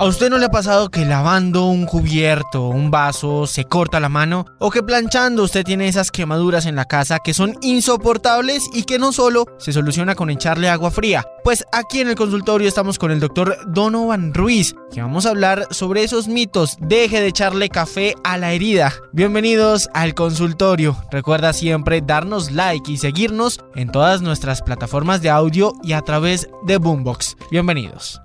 ¿A usted no le ha pasado que lavando un cubierto un vaso se corta la mano? ¿O que planchando usted tiene esas quemaduras en la casa que son insoportables y que no solo se soluciona con echarle agua fría? Pues aquí en el consultorio estamos con el doctor Donovan Ruiz, que vamos a hablar sobre esos mitos. Deje de echarle café a la herida. Bienvenidos al consultorio. Recuerda siempre darnos like y seguirnos en todas nuestras plataformas de audio y a través de Boombox. Bienvenidos.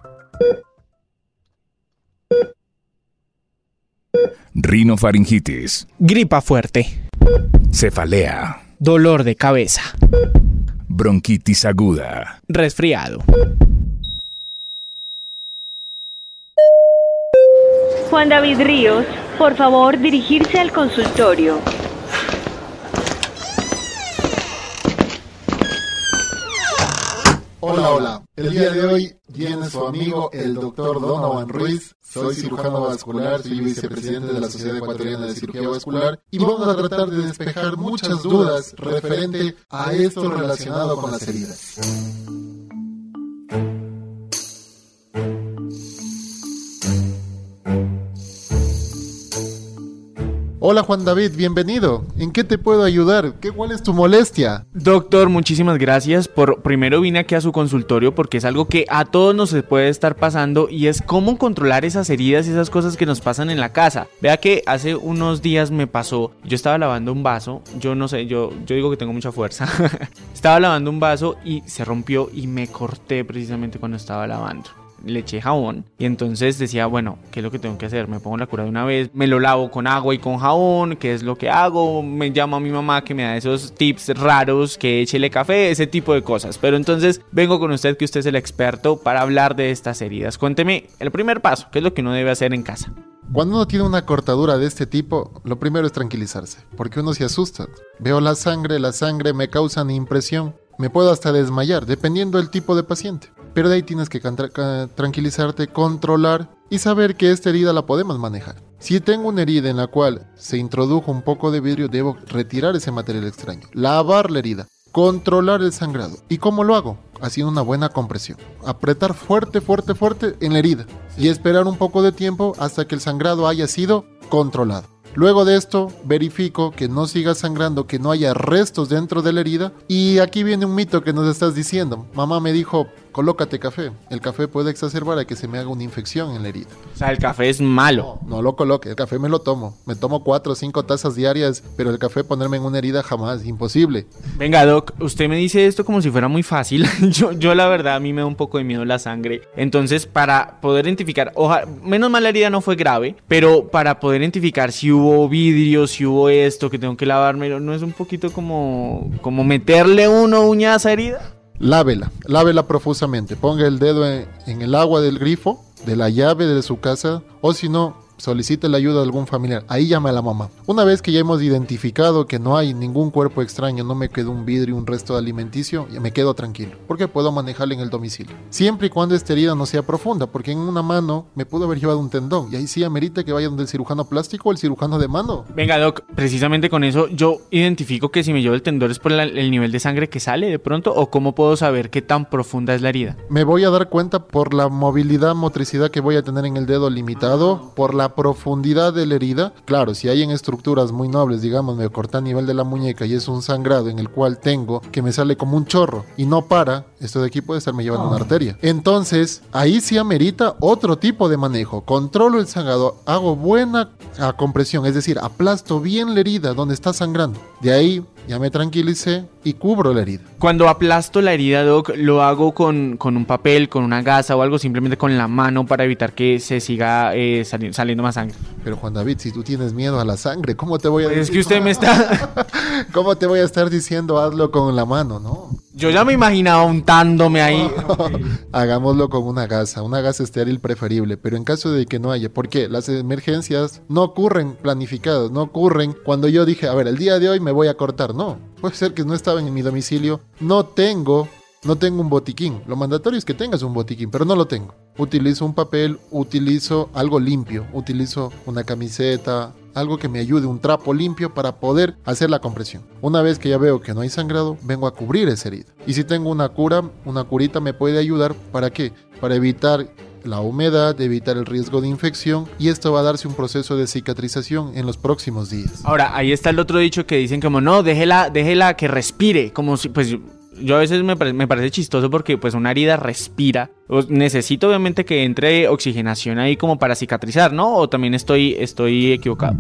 Rinofaringitis, Gripa fuerte. cefalea, Dolor de cabeza. bronquitis aguda, Resfriado. Juan David Ríos, por favor dirigirse al consultorio. Hola, hola. El día de hoy viene su amigo el doctor Donovan Ruiz. Soy cirujano vascular, soy vicepresidente de la Sociedad Ecuatoriana de Cirugía Vascular y vamos a tratar de despejar muchas dudas referente a esto relacionado con las heridas. Hola Juan David, bienvenido. ¿En qué te puedo ayudar? ¿Qué, ¿Cuál es tu molestia? Doctor, muchísimas gracias por primero vine aquí a su consultorio porque es algo que a todos nos puede estar pasando y es cómo controlar esas heridas y esas cosas que nos pasan en la casa. Vea que hace unos días me pasó, yo estaba lavando un vaso, yo no sé, yo, yo digo que tengo mucha fuerza. estaba lavando un vaso y se rompió y me corté precisamente cuando estaba lavando le eché jabón y entonces decía, bueno, ¿qué es lo que tengo que hacer? Me pongo la cura de una vez, me lo lavo con agua y con jabón, ¿qué es lo que hago? Me llamo a mi mamá que me da esos tips raros, que échele café, ese tipo de cosas. Pero entonces vengo con usted que usted es el experto para hablar de estas heridas. Cuénteme el primer paso, ¿qué es lo que uno debe hacer en casa? Cuando uno tiene una cortadura de este tipo, lo primero es tranquilizarse, porque uno se asusta. Veo la sangre, la sangre me causa una impresión. Me puedo hasta desmayar, dependiendo del tipo de paciente. Pero de ahí tienes que tranquilizarte, controlar y saber que esta herida la podemos manejar. Si tengo una herida en la cual se introdujo un poco de vidrio, debo retirar ese material extraño, lavar la herida, controlar el sangrado. ¿Y cómo lo hago? Haciendo una buena compresión. Apretar fuerte, fuerte, fuerte en la herida y esperar un poco de tiempo hasta que el sangrado haya sido controlado. Luego de esto, verifico que no siga sangrando, que no haya restos dentro de la herida. Y aquí viene un mito que nos estás diciendo. Mamá me dijo, colócate café. El café puede exacerbar a que se me haga una infección en la herida. O sea, el café es malo. No lo coloque, el café me lo tomo. Me tomo cuatro o cinco tazas diarias, pero el café ponerme en una herida jamás, imposible. Venga, Doc, usted me dice esto como si fuera muy fácil. yo, yo la verdad, a mí me da un poco de miedo la sangre. Entonces, para poder identificar, oja, menos mal la herida no fue grave, pero para poder identificar si hubo vidrio, si hubo esto, que tengo que lavármelo, ¿no es un poquito como, como meterle uno uña a esa herida? Lávela, lávela profusamente. Ponga el dedo en, en el agua del grifo, de la llave de su casa, o si no, solicite la ayuda de algún familiar. Ahí llama a la mamá. Una vez que ya hemos identificado que no hay ningún cuerpo extraño, no me quedó un vidrio, un resto de alimenticio, me quedo tranquilo, porque puedo manejarla en el domicilio. Siempre y cuando esta herida no sea profunda, porque en una mano me pudo haber llevado un tendón, y ahí sí amerita que vaya donde el cirujano plástico o el cirujano de mano. Venga, Doc, precisamente con eso yo identifico que si me llevo el tendón es por la- el nivel de sangre que sale de pronto, o cómo puedo saber qué tan profunda es la herida. Me voy a dar cuenta por la movilidad, motricidad que voy a tener en el dedo limitado, por la profundidad de la herida. Claro, si hay en estructuras muy nobles, digamos, me corté a nivel de la muñeca y es un sangrado en el cual tengo que me sale como un chorro y no para, esto de aquí puede estarme llevando una arteria. Entonces, ahí sí amerita otro tipo de manejo. Controlo el sangrado, hago buena ah, compresión, es decir, aplasto bien la herida donde está sangrando. De ahí ya me tranquilicé y cubro la herida. Cuando aplasto la herida, Doc, lo hago con, con un papel, con una gasa o algo, simplemente con la mano para evitar que se siga eh, sali- saliendo más sangre. Pero Juan David, si tú tienes miedo a la sangre, ¿cómo te voy a decir? Es que usted me está... ¿Cómo te voy a estar diciendo hazlo con la mano, no? Yo ya me imaginaba untándome ahí. Hagámoslo con una gasa, una gasa estéril preferible, pero en caso de que no haya, porque las emergencias no ocurren planificadas, no ocurren cuando yo dije, a ver, el día de hoy me voy a cortar, no. Puede ser que no estaba en mi domicilio, no tengo no tengo un botiquín. Lo mandatorio es que tengas un botiquín, pero no lo tengo. Utilizo un papel, utilizo algo limpio, utilizo una camiseta, algo que me ayude, un trapo limpio para poder hacer la compresión. Una vez que ya veo que no hay sangrado, vengo a cubrir esa herida. Y si tengo una cura, una curita me puede ayudar, ¿para qué? Para evitar la humedad, evitar el riesgo de infección y esto va a darse un proceso de cicatrización en los próximos días. Ahora, ahí está el otro dicho que dicen como no, déjela, déjela que respire, como si pues yo a veces me, me, parece chistoso porque pues una herida respira. Necesito obviamente que entre oxigenación ahí como para cicatrizar, ¿no? O también estoy, estoy equivocado.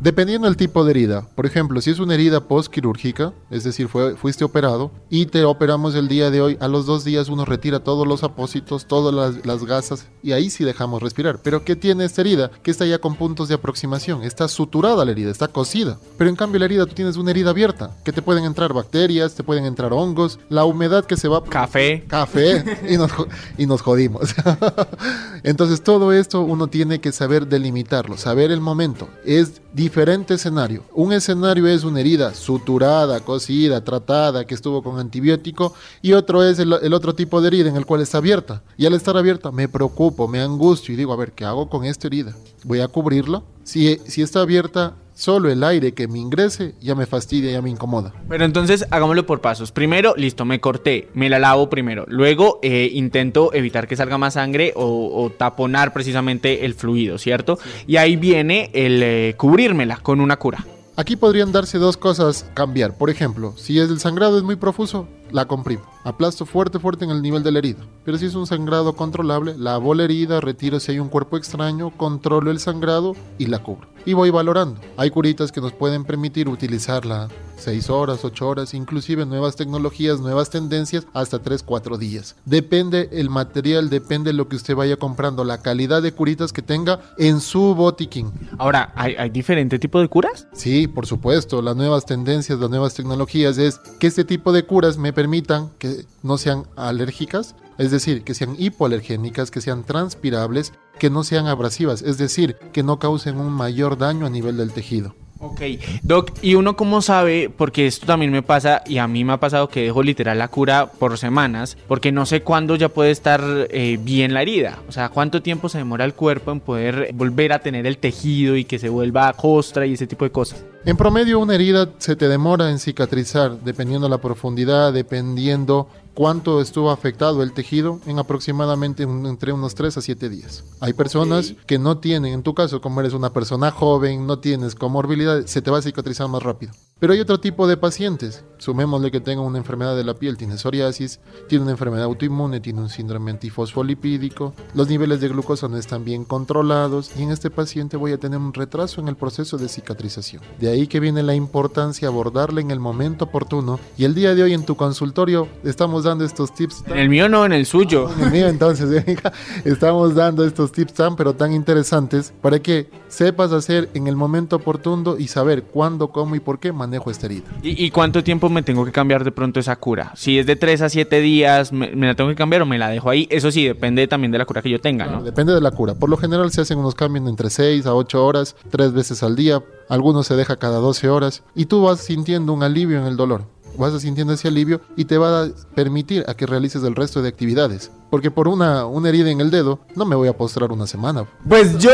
Dependiendo del tipo de herida. Por ejemplo, si es una herida postquirúrgica, es decir, fue, fuiste operado y te operamos el día de hoy, a los dos días uno retira todos los apósitos, todas las, las gasas y ahí sí dejamos respirar. Pero ¿qué tiene esta herida? Que está ya con puntos de aproximación. Está suturada la herida, está cosida. Pero en cambio la herida, tú tienes una herida abierta, que te pueden entrar bacterias, te pueden entrar hongos, la humedad que se va... Café. Café. y, nos, y nos jodimos. Entonces todo esto uno tiene que saber delimitarlo, saber el momento. Es diferente escenario. Un escenario es una herida suturada, cosida, tratada, que estuvo con antibiótico, y otro es el, otro tipo de herida en el cual está abierta. Y al estar abierta me preocupo, me angustio y digo, a ver, ¿qué hago con esta herida? ¿Voy a cubrirla? Si, si está abierta, solo el aire que me ingrese ya me fastidia, ya me incomoda. Pero entonces hagámoslo por pasos. Primero, listo, me corté, me la lavo primero. Luego eh, intento evitar que salga más sangre o, o taponar precisamente el fluido, ¿cierto? Sí. Y ahí viene el eh, cubrírmela con una cura. Aquí podrían darse dos cosas cambiar. Por ejemplo, si el sangrado es muy profuso, la comprimo. Aplasto fuerte, fuerte en el nivel de la herida. Pero si es un sangrado controlable, lavo la herida, retiro si hay un cuerpo extraño, controlo el sangrado y la cubro. Y voy valorando. Hay curitas que nos pueden permitir utilizarla 6 horas, 8 horas, inclusive nuevas tecnologías, nuevas tendencias, hasta 3, 4 días. Depende el material, depende lo que usted vaya comprando, la calidad de curitas que tenga en su botiquín. Ahora, ¿hay, ¿hay diferente tipo de curas? Sí, por supuesto. Las nuevas tendencias, las nuevas tecnologías es que este tipo de curas me permitan que no sean alérgicas, es decir, que sean hipoalergénicas, que sean transpirables, que no sean abrasivas, es decir, que no causen un mayor daño a nivel del tejido. Ok, Doc, ¿y uno cómo sabe? Porque esto también me pasa y a mí me ha pasado que dejo literal la cura por semanas porque no sé cuándo ya puede estar eh, bien la herida. O sea, cuánto tiempo se demora el cuerpo en poder volver a tener el tejido y que se vuelva costra y ese tipo de cosas. En promedio una herida se te demora en cicatrizar dependiendo la profundidad, dependiendo cuánto estuvo afectado el tejido en aproximadamente un, entre unos 3 a 7 días. Hay personas okay. que no tienen, en tu caso, como eres una persona joven, no tienes comorbilidad, se te va a cicatrizar más rápido. Pero hay otro tipo de pacientes, sumémosle que tenga una enfermedad de la piel, tiene psoriasis, tiene una enfermedad autoinmune, tiene un síndrome antifosfolipídico, los niveles de glucosa no están bien controlados y en este paciente voy a tener un retraso en el proceso de cicatrización. De ahí que viene la importancia abordarle en el momento oportuno y el día de hoy en tu consultorio estamos dando estos tips. En el mío no, en el suyo. En el mío entonces, estamos dando estos tips tan pero tan interesantes para que sepas hacer en el momento oportuno y saber cuándo, cómo y por qué esta herida. ¿Y, ¿Y, cuánto tiempo me tengo que cambiar de pronto esa cura? Si es de 3 a 7 días, ¿me, ¿me, la tengo que cambiar o me la dejo ahí? Eso sí, depende también de la cura que yo tenga, ¿no? Depende de la cura. Por lo general se hacen unos cambios entre 6 a 8 horas, 3 veces al día. Algunos se deja cada 12 horas y tú vas sintiendo un alivio en el dolor vas sintiendo ese alivio y te va a permitir a que realices el resto de actividades. Porque por una, una herida en el dedo no me voy a postrar una semana. Pues yo...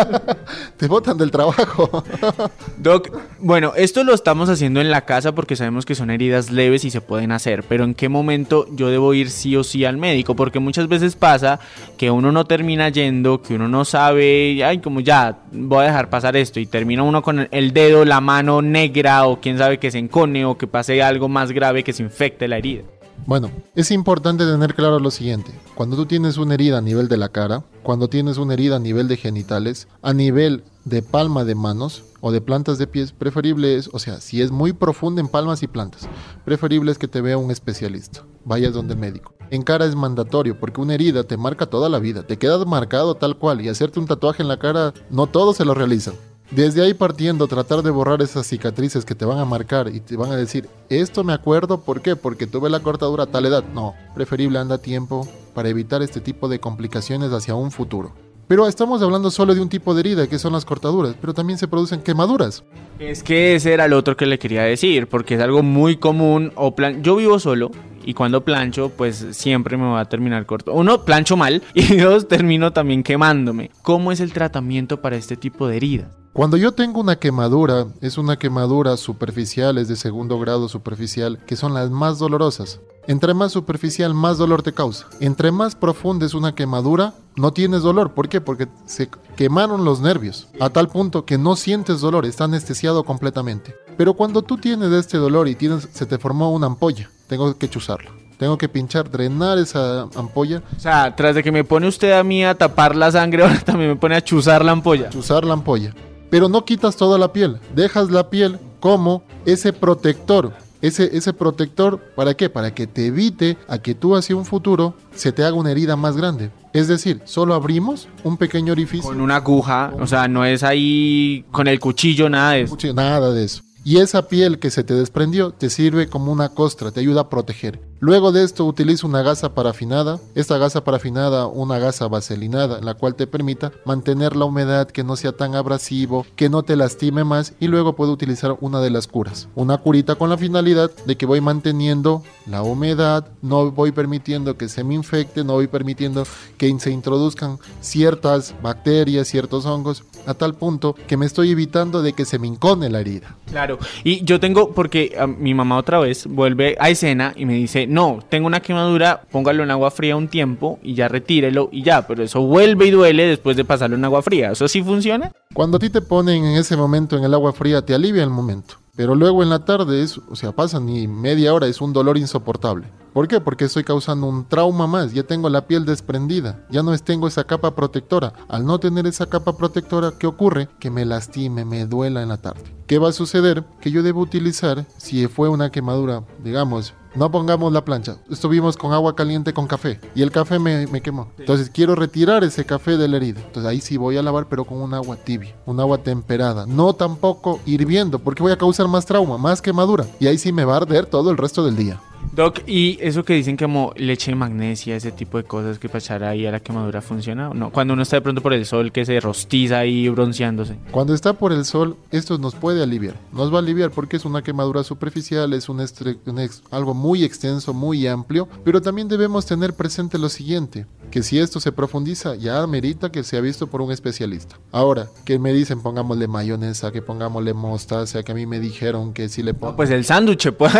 te botan del trabajo. Doc, bueno, esto lo estamos haciendo en la casa porque sabemos que son heridas leves y se pueden hacer, pero ¿en qué momento yo debo ir sí o sí al médico? Porque muchas veces pasa que uno no termina yendo, que uno no sabe, ay, como ya, voy a dejar pasar esto y termina uno con el dedo, la mano negra o quién sabe que se encone o que pase algo más grave que se infecte la herida. Bueno, es importante tener claro lo siguiente. Cuando tú tienes una herida a nivel de la cara, cuando tienes una herida a nivel de genitales, a nivel de palma de manos o de plantas de pies, preferible es, o sea, si es muy profunda en palmas y plantas, preferible es que te vea un especialista, vayas donde médico. En cara es mandatorio porque una herida te marca toda la vida, te quedas marcado tal cual y hacerte un tatuaje en la cara, no todos se lo realizan. Desde ahí partiendo, tratar de borrar esas cicatrices que te van a marcar y te van a decir, esto me acuerdo, ¿por qué? Porque tuve la cortadura a tal edad. No, preferible anda a tiempo para evitar este tipo de complicaciones hacia un futuro. Pero estamos hablando solo de un tipo de herida, que son las cortaduras, pero también se producen quemaduras. Es que ese era lo otro que le quería decir, porque es algo muy común. O plan Yo vivo solo y cuando plancho, pues siempre me va a terminar corto. Uno, plancho mal y dos, termino también quemándome. ¿Cómo es el tratamiento para este tipo de heridas? Cuando yo tengo una quemadura, es una quemadura superficial, es de segundo grado superficial, que son las más dolorosas. Entre más superficial, más dolor te causa. Entre más profunda es una quemadura, no tienes dolor. ¿Por qué? Porque se quemaron los nervios, a tal punto que no sientes dolor, está anestesiado completamente. Pero cuando tú tienes este dolor y tienes, se te formó una ampolla, tengo que chuzarlo. Tengo que pinchar, drenar esa ampolla. O sea, tras de que me pone usted a mí a tapar la sangre, ahora también me pone a chuzar la ampolla. Chuzar la ampolla. Pero no quitas toda la piel, dejas la piel como ese protector ese, ese protector, ¿para qué? Para que te evite a que tú hacia un futuro se te haga una herida más grande. Es decir, solo abrimos un pequeño orificio. Con una aguja, o sea, no es ahí con el cuchillo, nada de eso. Nada de eso. Y esa piel que se te desprendió te sirve como una costra, te ayuda a proteger. Luego de esto utilizo una gasa parafinada. Esta gasa parafinada, una gasa vaselinada, la cual te permita mantener la humedad, que no sea tan abrasivo, que no te lastime más y luego puedo utilizar una de las curas. Una curita con la finalidad de que voy manteniendo la humedad, no voy permitiendo que se me infecte, no voy permitiendo que se introduzcan ciertas bacterias, ciertos hongos, a tal punto que me estoy evitando de que se me incone la herida. Claro, y yo tengo, porque ah, mi mamá otra vez vuelve a escena y me dice, no, tengo una quemadura, póngalo en agua fría un tiempo y ya retírelo y ya, pero eso vuelve y duele después de pasarlo en agua fría. ¿Eso sí funciona? Cuando a ti te ponen en ese momento en el agua fría, te alivia el momento. Pero luego en la tarde, es, o sea, pasa ni media hora, es un dolor insoportable. ¿Por qué? Porque estoy causando un trauma más, ya tengo la piel desprendida, ya no tengo esa capa protectora. Al no tener esa capa protectora, ¿qué ocurre? Que me lastime, me duela en la tarde. ¿Qué va a suceder? Que yo debo utilizar, si fue una quemadura, digamos, no pongamos la plancha. Estuvimos con agua caliente con café y el café me, me, quemó. Entonces quiero retirar ese café de la herida. Entonces ahí sí voy a lavar, pero con un agua tibia, un agua temperada. No tampoco hirviendo, porque voy a causar más trauma, más quemadura. Y ahí sí me va a arder todo el resto del día. Doc, ¿y eso que dicen como leche de magnesia, ese tipo de cosas que echar ahí a la quemadura funciona? No, cuando uno está de pronto por el sol que se rostiza ahí bronceándose. Cuando está por el sol, esto nos puede aliviar. Nos va a aliviar porque es una quemadura superficial, es un, un algo muy extenso, muy amplio, pero también debemos tener presente lo siguiente, que si esto se profundiza, ya merita que sea visto por un especialista. Ahora, que me dicen pongámosle mayonesa, que pongámosle mostaza, que a mí me dijeron que si le pongo... No, pues el sándwich, pues.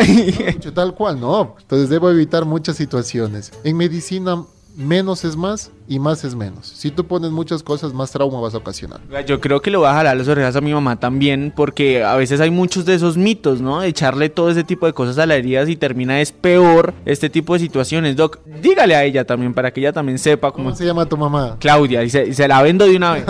Tal cual, ¿no? Entonces debo evitar muchas situaciones. En medicina menos es más y más es menos. Si tú pones muchas cosas, más trauma vas a ocasionar. Yo creo que lo voy a jalar las orejas a mi mamá también, porque a veces hay muchos de esos mitos, ¿no? Echarle todo ese tipo de cosas a la herida y termina es peor este tipo de situaciones. Doc, dígale a ella también para que ella también sepa cómo, ¿Cómo se llama tu mamá. Claudia, y se, y se la vendo de una vez.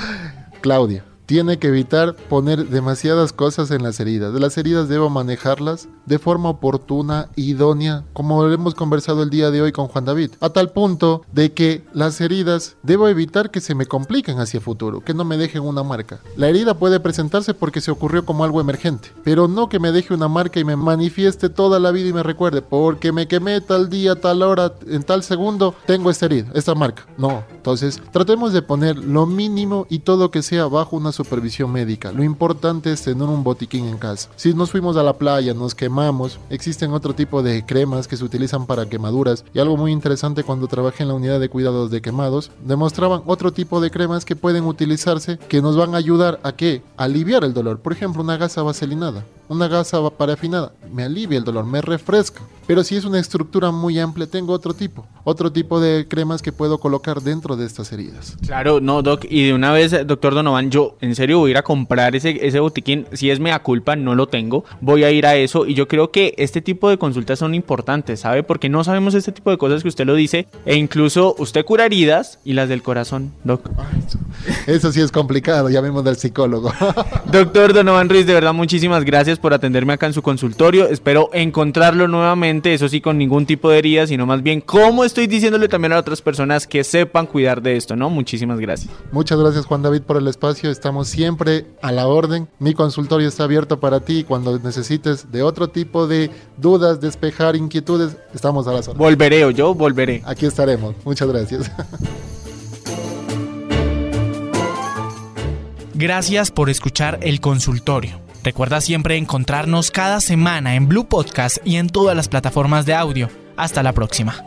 Claudia tiene que evitar poner demasiadas cosas en las heridas. Las heridas debo manejarlas de forma oportuna, idónea, como hemos conversado el día de hoy con Juan David, a tal punto de que las heridas debo evitar que se me compliquen hacia el futuro, que no me dejen una marca. La herida puede presentarse porque se ocurrió como algo emergente, pero no que me deje una marca y me manifieste toda la vida y me recuerde, porque me quemé tal día, tal hora, en tal segundo, tengo esta herida, esta marca. No, entonces tratemos de poner lo mínimo y todo que sea bajo una supervisión médica. Lo importante es tener un botiquín en casa. Si nos fuimos a la playa, nos quemamos, existen otro tipo de cremas que se utilizan para quemaduras. Y algo muy interesante cuando trabajé en la unidad de cuidados de quemados, demostraban otro tipo de cremas que pueden utilizarse que nos van a ayudar a que aliviar el dolor. Por ejemplo, una gasa vaselinada una gasa parafinada me alivia el dolor, me refresca. Pero si es una estructura muy amplia, tengo otro tipo, otro tipo de cremas que puedo colocar dentro de estas heridas. Claro, no, Doc, y de una vez, doctor Donovan, yo en serio voy a ir a comprar ese, ese botiquín, si es mea culpa, no lo tengo, voy a ir a eso y yo creo que este tipo de consultas son importantes, ¿sabe? Porque no sabemos este tipo de cosas que usted lo dice e incluso usted cura heridas y las del corazón, Doc. eso sí es complicado, llamemos del psicólogo. doctor Donovan Ruiz, de verdad, muchísimas gracias por atenderme acá en su consultorio. Espero encontrarlo nuevamente eso sí, con ningún tipo de herida, sino más bien cómo estoy diciéndole también a otras personas que sepan cuidar de esto, ¿no? Muchísimas gracias. Muchas gracias Juan David por el espacio, estamos siempre a la orden. Mi consultorio está abierto para ti cuando necesites de otro tipo de dudas, despejar inquietudes, estamos a la orden. Volveré o yo volveré. Aquí estaremos. Muchas gracias. Gracias por escuchar el consultorio. Recuerda siempre encontrarnos cada semana en Blue Podcast y en todas las plataformas de audio. Hasta la próxima.